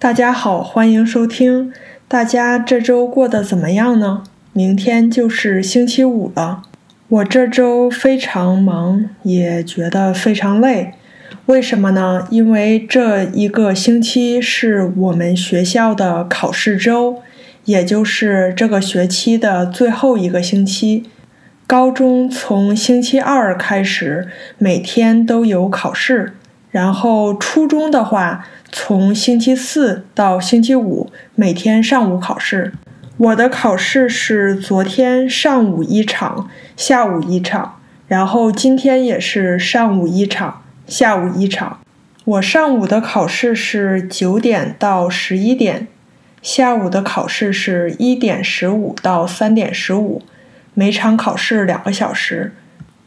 大家好，欢迎收听。大家这周过得怎么样呢？明天就是星期五了。我这周非常忙，也觉得非常累。为什么呢？因为这一个星期是我们学校的考试周，也就是这个学期的最后一个星期。高中从星期二开始，每天都有考试。然后初中的话，从星期四到星期五，每天上午考试。我的考试是昨天上午一场，下午一场，然后今天也是上午一场，下午一场。我上午的考试是九点到十一点，下午的考试是一点十五到三点十五，每场考试两个小时。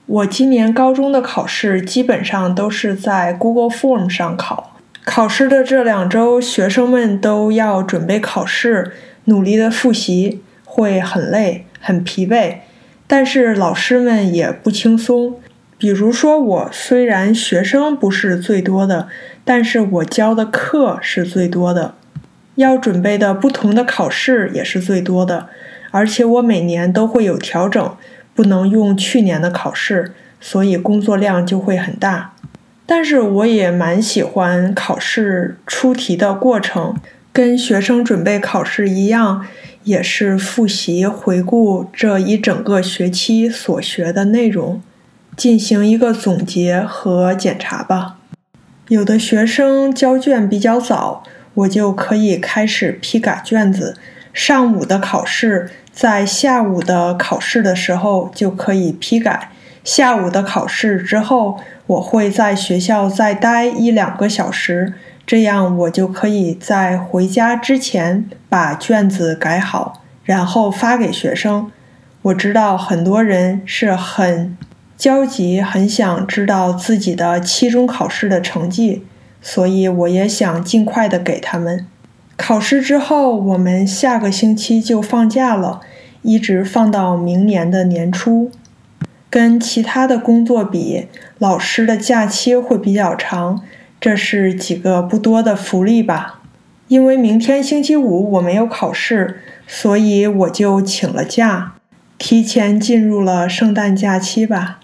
我今年高中的考试基本上都是在 Google Form 上考。考试的这两周，学生们都要准备考试，努力的复习，会很累、很疲惫。但是老师们也不轻松。比如说我，虽然学生不是最多的，但是我教的课是最多的，要准备的不同的考试也是最多的，而且我每年都会有调整。不能用去年的考试，所以工作量就会很大。但是我也蛮喜欢考试出题的过程，跟学生准备考试一样，也是复习回顾这一整个学期所学的内容，进行一个总结和检查吧。有的学生交卷比较早，我就可以开始批改卷子。上午的考试。在下午的考试的时候就可以批改。下午的考试之后，我会在学校再待一两个小时，这样我就可以在回家之前把卷子改好，然后发给学生。我知道很多人是很焦急，很想知道自己的期中考试的成绩，所以我也想尽快的给他们。考试之后，我们下个星期就放假了，一直放到明年的年初。跟其他的工作比，老师的假期会比较长，这是几个不多的福利吧。因为明天星期五我没有考试，所以我就请了假，提前进入了圣诞假期吧。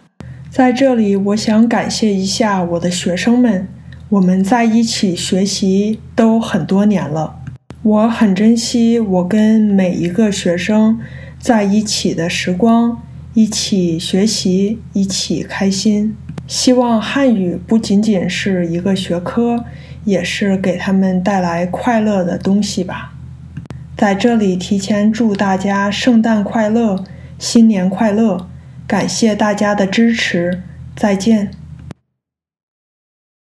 在这里，我想感谢一下我的学生们，我们在一起学习都很多年了。我很珍惜我跟每一个学生在一起的时光，一起学习，一起开心。希望汉语不仅仅是一个学科，也是给他们带来快乐的东西吧。在这里提前祝大家圣诞快乐，新年快乐！感谢大家的支持，再见。